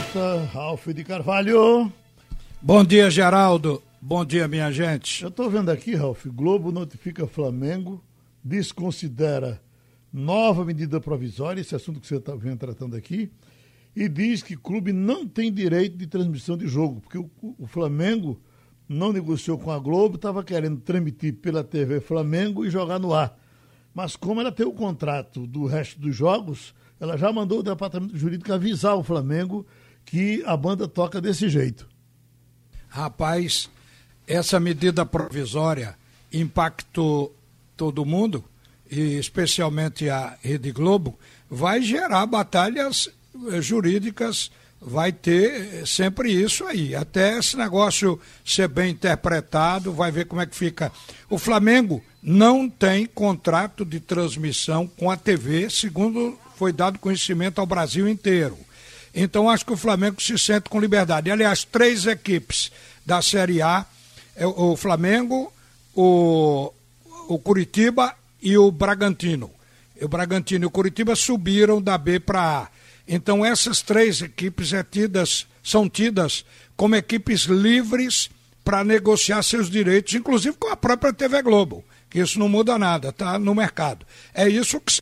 jornalista Ralf de Carvalho. Bom dia, Geraldo. Bom dia, minha gente. Eu estou vendo aqui, Ralf, Globo notifica Flamengo, desconsidera nova medida provisória, esse assunto que você está vendo tratando aqui, e diz que o clube não tem direito de transmissão de jogo, porque o, o Flamengo não negociou com a Globo, estava querendo transmitir pela TV Flamengo e jogar no ar. Mas como ela tem o contrato do resto dos jogos, ela já mandou o departamento jurídico avisar o Flamengo que a banda toca desse jeito. Rapaz, essa medida provisória impactou todo mundo, e especialmente a Rede Globo, vai gerar batalhas eh, jurídicas, vai ter sempre isso aí. Até esse negócio ser bem interpretado, vai ver como é que fica. O Flamengo não tem contrato de transmissão com a TV, segundo foi dado conhecimento ao Brasil inteiro. Então acho que o Flamengo se sente com liberdade. Aliás, três equipes da Série A, é o Flamengo, o, o Curitiba e o Bragantino. O Bragantino e o Curitiba subiram da B para A. Então essas três equipes é tidas, são tidas como equipes livres para negociar seus direitos, inclusive com a própria TV Globo, que isso não muda nada, está no mercado. É isso que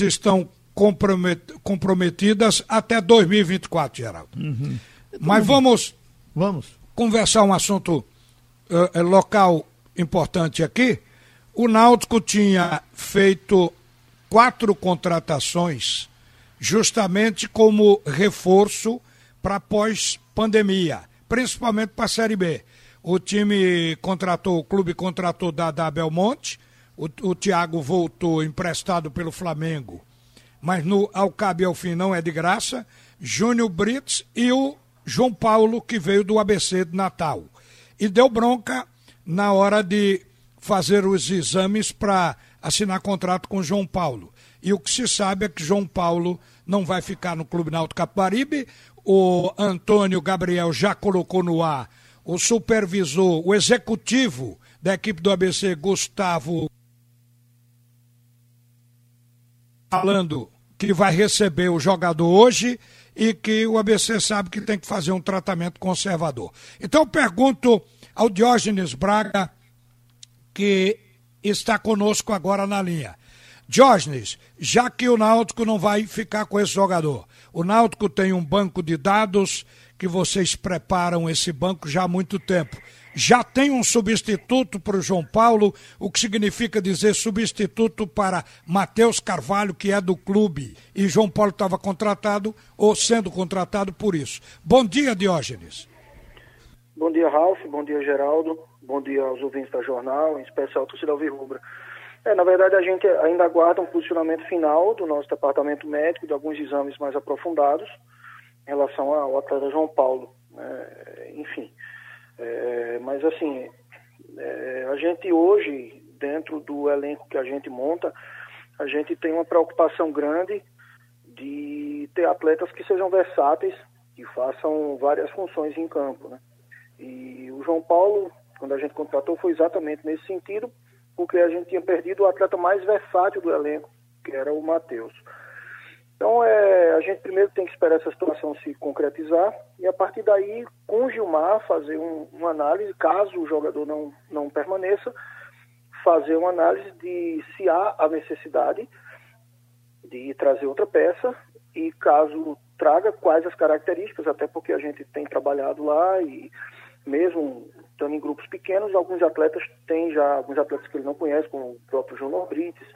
estão comprometidas até 2024, Geraldo. Uhum. Mas vamos, vamos conversar um assunto uh, local importante aqui. O Náutico tinha feito quatro contratações justamente como reforço para pós-pandemia, principalmente para a Série B. O time contratou, o clube contratou da Belmonte, o, o Thiago voltou emprestado pelo Flamengo mas no ao cabo e ao fim não é de graça, Júnior Brits e o João Paulo, que veio do ABC de Natal. E deu bronca na hora de fazer os exames para assinar contrato com João Paulo. E o que se sabe é que João Paulo não vai ficar no Clube Náutico Caparibe. O Antônio Gabriel já colocou no ar o supervisor, o executivo da equipe do ABC, Gustavo, falando que vai receber o jogador hoje e que o ABC sabe que tem que fazer um tratamento conservador. Então eu pergunto ao Diógenes Braga, que está conosco agora na linha. Diógenes, já que o Náutico não vai ficar com esse jogador, o Náutico tem um banco de dados que vocês preparam esse banco já há muito tempo já tem um substituto para o João Paulo, o que significa dizer substituto para Matheus Carvalho, que é do clube, e João Paulo estava contratado ou sendo contratado por isso. Bom dia, Diógenes. Bom dia, Ralf. Bom dia, Geraldo. Bom dia aos ouvintes da jornal, em especial a torcida Alvirrubra. É, na verdade, a gente ainda aguarda um posicionamento final do nosso departamento médico, de alguns exames mais aprofundados em relação ao atleta João Paulo. É, enfim, é, mas assim, é, a gente hoje, dentro do elenco que a gente monta, a gente tem uma preocupação grande de ter atletas que sejam versáteis, que façam várias funções em campo. Né? E o João Paulo, quando a gente contratou, foi exatamente nesse sentido, porque a gente tinha perdido o atleta mais versátil do elenco, que era o Matheus. Então, é, a gente primeiro tem que esperar essa situação se concretizar e, a partir daí, com o Gilmar, fazer um, uma análise, caso o jogador não, não permaneça, fazer uma análise de se há a necessidade de trazer outra peça e, caso traga, quais as características, até porque a gente tem trabalhado lá e, mesmo estando em grupos pequenos, alguns atletas têm já, alguns atletas que ele não conhece, como o próprio João Brites,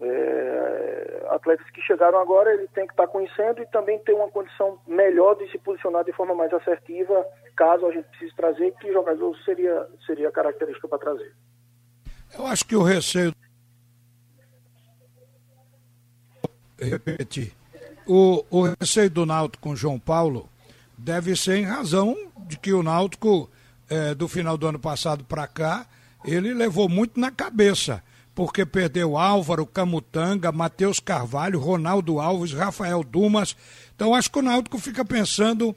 é, atletas que chegaram agora, ele tem que estar conhecendo e também ter uma condição melhor de se posicionar de forma mais assertiva, caso a gente precise trazer, que jogador seria, seria a característica para trazer. Eu acho que o receio. Repetir. O, o receio do Náutico com João Paulo deve ser em razão de que o Náutico, é, do final do ano passado para cá, ele levou muito na cabeça porque perdeu Álvaro, Camutanga, Matheus Carvalho, Ronaldo Alves, Rafael Dumas. Então acho que o Náutico fica pensando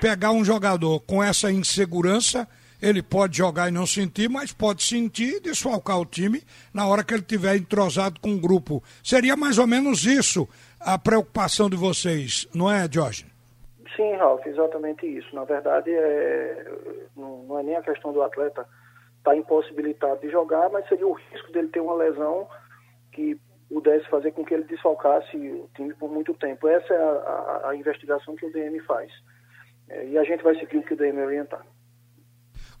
pegar um jogador com essa insegurança ele pode jogar e não sentir, mas pode sentir e desfalcar o time na hora que ele tiver entrosado com o grupo. Seria mais ou menos isso a preocupação de vocês, não é, Jorge? Sim, Ralf, exatamente isso. Na verdade, é, não é nem a questão do atleta estar tá impossibilitado de jogar, mas seria o risco dele ter uma lesão que pudesse fazer com que ele desfalcasse o time por muito tempo. Essa é a, a, a investigação que o DM faz. É, e a gente vai seguir o que o DM orientar.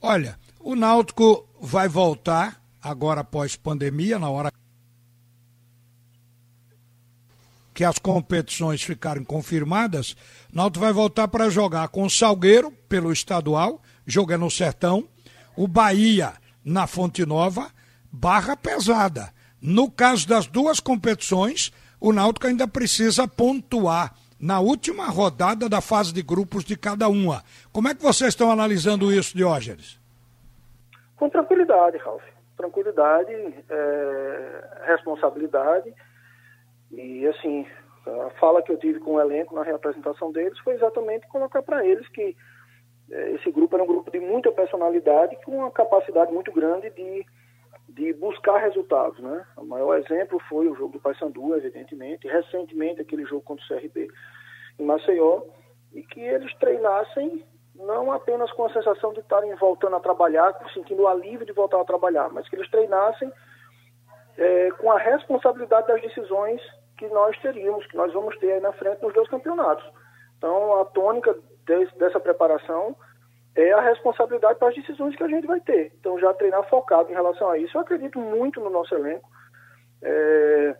Olha, o Náutico vai voltar agora após pandemia, na hora que as competições ficarem confirmadas, Náutico vai voltar para jogar com o Salgueiro pelo estadual, jogando no Sertão, o Bahia na Fonte Nova, barra pesada. No caso das duas competições, o Náutico ainda precisa pontuar na última rodada da fase de grupos de cada uma. Como é que vocês estão analisando isso, Diógenes? Com tranquilidade, Ralf. Tranquilidade, é, responsabilidade. E, assim, a fala que eu tive com o elenco na reapresentação deles foi exatamente colocar para eles que esse grupo era um grupo de muita personalidade, com uma capacidade muito grande de de buscar resultados, né? O maior exemplo foi o jogo do Paysandu, evidentemente, recentemente aquele jogo contra o CRB em Maceió, e que eles treinassem não apenas com a sensação de estarem voltando a trabalhar, sentindo o alívio de voltar a trabalhar, mas que eles treinassem é, com a responsabilidade das decisões que nós teríamos, que nós vamos ter aí na frente nos dois campeonatos. Então, a tônica dessa preparação é a responsabilidade para as decisões que a gente vai ter. Então, já treinar focado em relação a isso, eu acredito muito no nosso elenco. É,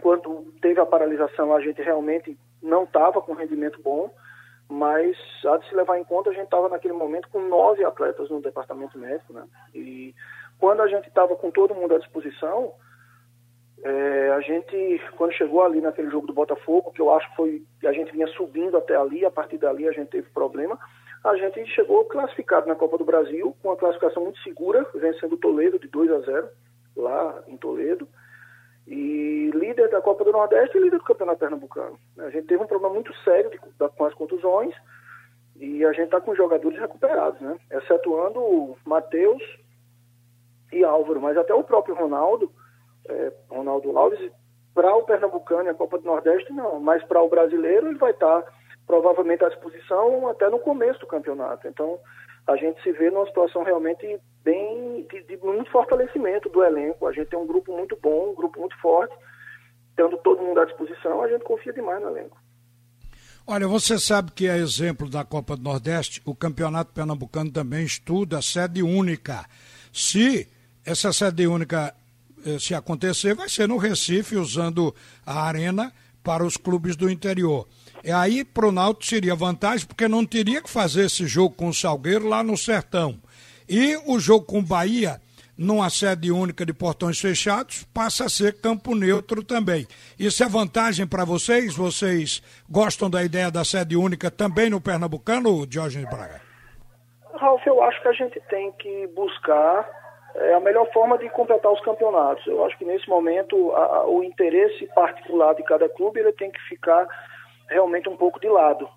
quando teve a paralisação, a gente realmente não estava com rendimento bom, mas há de se levar em conta, a gente estava naquele momento com nove atletas no departamento médico, né? E quando a gente estava com todo mundo à disposição, é, a gente, quando chegou ali naquele jogo do Botafogo, que eu acho que foi, a gente vinha subindo até ali, a partir dali a gente teve problema, a gente chegou classificado na Copa do Brasil, com uma classificação muito segura, vencendo o Toledo de 2 a 0 lá em Toledo. E líder da Copa do Nordeste e líder do Campeonato Pernambucano. A gente teve um problema muito sério de, com as contusões e a gente está com jogadores recuperados, né? Excetuando o Matheus e Álvaro, mas até o próprio Ronaldo, é, Ronaldo Alves, para o Pernambucano e a Copa do Nordeste não, mas para o brasileiro ele vai estar. Tá provavelmente à disposição até no começo do campeonato. Então, a gente se vê numa situação realmente bem de, de, muito fortalecimento do elenco. A gente tem um grupo muito bom, um grupo muito forte, tendo todo mundo à disposição, a gente confia demais no elenco. Olha, você sabe que é exemplo da Copa do Nordeste, o Campeonato Pernambucano também estuda sede única. Se essa sede única se acontecer, vai ser no Recife, usando a arena para os clubes do interior. E aí para o Náutico seria vantagem, porque não teria que fazer esse jogo com o Salgueiro lá no Sertão. E o jogo com o Bahia, numa sede única de portões fechados, passa a ser campo neutro também. Isso é vantagem para vocês? Vocês gostam da ideia da sede única também no Pernambucano, Diógenes Braga? Ralf, eu acho que a gente tem que buscar é, a melhor forma de completar os campeonatos. Eu acho que nesse momento a, a, o interesse particular de cada clube ele tem que ficar realmente um pouco de lado.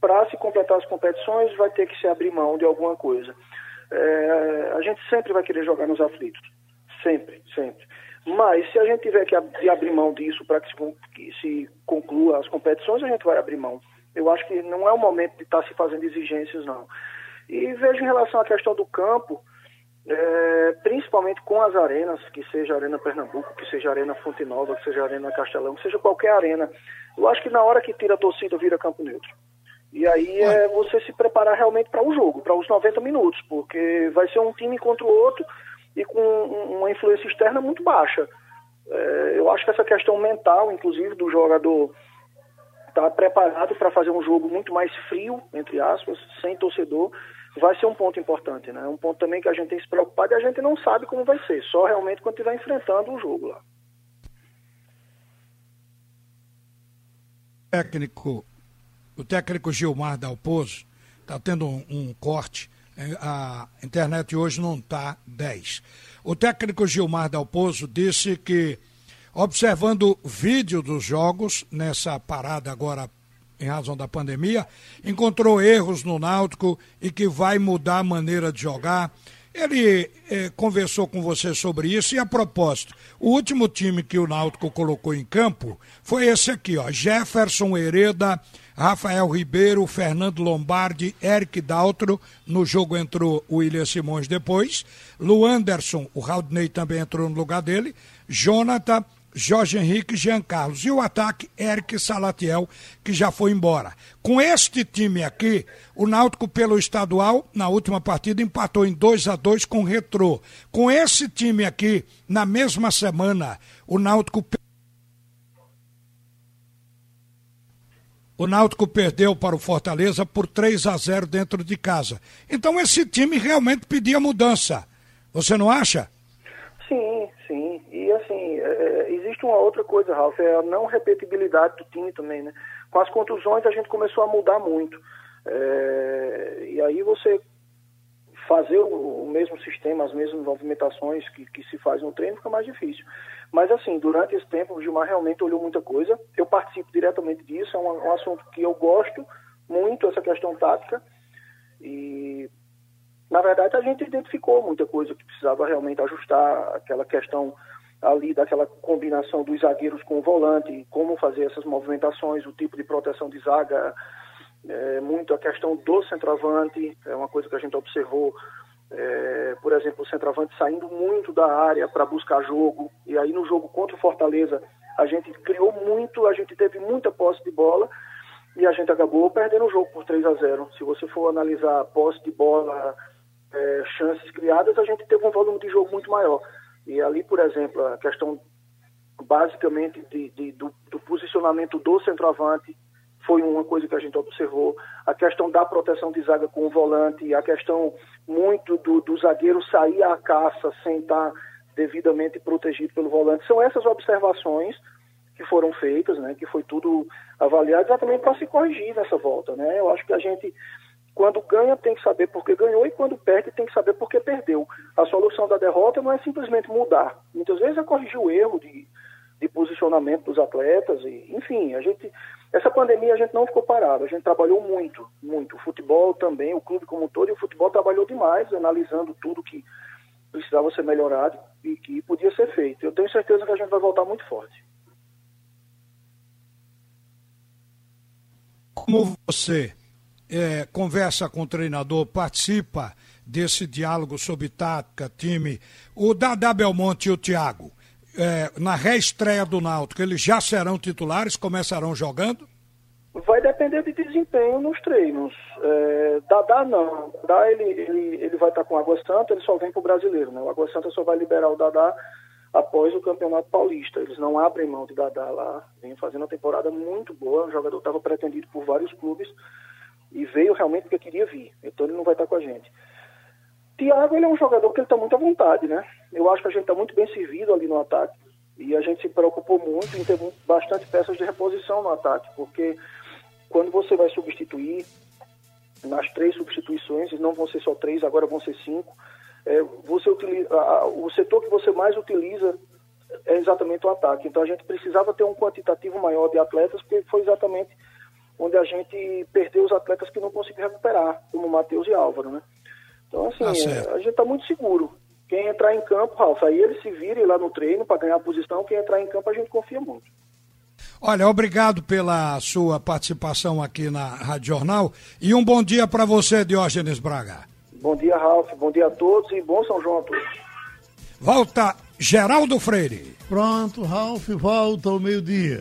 Para se completar as competições, vai ter que se abrir mão de alguma coisa. É, a gente sempre vai querer jogar nos aflitos. Sempre, sempre. Mas se a gente tiver que abrir mão disso para que, que se conclua as competições, a gente vai abrir mão. Eu acho que não é o momento de estar tá se fazendo exigências, não. E vejo em relação à questão do campo, é, principalmente com as arenas, que seja a Arena Pernambuco, que seja a Arena Fonte Nova, que seja a Arena Castelão, que seja qualquer arena. Eu acho que na hora que tira a torcida, vira campo neutro. E aí é você se preparar realmente para o jogo, para os 90 minutos, porque vai ser um time contra o outro e com uma influência externa muito baixa. É, eu acho que essa questão mental, inclusive, do jogador estar tá preparado para fazer um jogo muito mais frio, entre aspas, sem torcedor, vai ser um ponto importante, né? Um ponto também que a gente tem que se preocupar e a gente não sabe como vai ser, só realmente quando estiver enfrentando o jogo lá. Técnico, o técnico Gilmar Dalpozo está tendo um, um, corte. É, a internet hoje não está 10. O técnico Gilmar Dalpozo disse que, observando vídeo dos jogos, nessa parada agora em razão da pandemia, encontrou erros no Náutico e que vai mudar a maneira de jogar. Ele eh, conversou com você sobre isso e a propósito, o último time que o Náutico colocou em campo foi esse aqui, ó, Jefferson Hereda, Rafael Ribeiro, Fernando Lombardi, Eric Daltro, no jogo entrou o William Simões depois, Luanderson, o Raudney também entrou no lugar dele, Jonathan, Jorge Henrique e Jean Carlos. E o ataque, Eric Salatiel, que já foi embora. Com este time aqui, o Náutico pelo estadual, na última partida, empatou em 2 a 2 com o Retrô. Com esse time aqui, na mesma semana, o Náutico. O Náutico perdeu para o Fortaleza por 3 a 0 dentro de casa. Então esse time realmente pedia mudança. Você não acha? Sim, sim. E assim, é, é, existe uma outra coisa, Ralf, é a não repetibilidade do time também, né? Com as contusões a gente começou a mudar muito. É, e aí você fazer o, o, mesmo sistema, as mesmas movimentações que, que se faz no treino fica mais difícil. Mas assim, durante esse tempo o Gilmar realmente olhou muita coisa. Eu participo diretamente disso, é um, um assunto que eu gosto muito, essa questão tática. E na verdade, a gente identificou muita coisa que precisava realmente ajustar, aquela questão ali daquela combinação dos zagueiros com o volante, como fazer essas movimentações, o tipo de proteção de zaga, é, muito a questão do centroavante, é uma coisa que a gente observou, é, por exemplo, o centroavante saindo muito da área para buscar jogo, e aí no jogo contra o Fortaleza a gente criou muito, a gente teve muita posse de bola, e a gente acabou perdendo o jogo por 3 a 0. Se você for analisar posse de bola, é, chances criadas, a gente teve um volume de jogo muito maior. E ali, por exemplo, a questão basicamente de, de, do, do, posicionamento do centroavante foi uma coisa que a gente observou. A questão da proteção de zaga com o volante, a questão muito do, do zagueiro sair à caça sem estar devidamente protegido pelo volante. São essas observações que foram feitas, né, que foi tudo avaliado exatamente para se corrigir nessa volta. Né? Eu acho que a gente quando ganha, tem que saber por que ganhou, e quando perde, tem que saber por que perdeu. A solução da derrota não é simplesmente mudar. Muitas vezes é corrigir o erro de, de posicionamento dos atletas, e, enfim, a gente. Essa pandemia a gente não ficou parado, a gente trabalhou muito, muito. O futebol também, o clube como um todo, e o futebol trabalhou demais, analisando tudo que precisava ser melhorado e que podia ser feito. Eu tenho certeza que a gente vai voltar muito forte. Como você é, conversa com o treinador, participa desse diálogo sobre tática, time. O Dada Belmonte e o Thiago, é, na reestreia do Náutico, eles já serão titulares, começarão jogando? Vai depender de desempenho nos treinos. É, Dadá não. Dadá ele, ele, ele vai estar com o Água Santa, ele só vem para o brasileiro. Né? O Água Santa só vai liberar o Dadá após o Campeonato Paulista. Eles não abrem mão de Dadá lá. Vem fazendo uma temporada muito boa. O jogador estava pretendido por vários clubes e veio realmente porque queria vir. Então ele não vai estar com a gente. Thiago, ele é um jogador que ele está muito à vontade, né? Eu acho que a gente está muito bem servido ali no ataque. E a gente se preocupou muito em ter bastante peças de reposição no ataque, porque quando você vai substituir, nas três substituições, não vão ser só três, agora vão ser cinco, é, você utiliza, a, o setor que você mais utiliza é exatamente o ataque. Então a gente precisava ter um quantitativo maior de atletas, porque foi exatamente onde a gente perdeu os atletas que não conseguiu recuperar, como Matheus e Álvaro, né? Então, assim, tá a gente está muito seguro. Quem entrar em campo, Ralf, aí ele se vire lá no treino para ganhar a posição. Quem entrar em campo, a gente confia muito. Olha, obrigado pela sua participação aqui na Rádio Jornal e um bom dia para você, Diógenes Braga. Bom dia, Ralf. Bom dia a todos e bom São João a todos. Volta Geraldo Freire. Pronto, Ralf, volta ao meio-dia.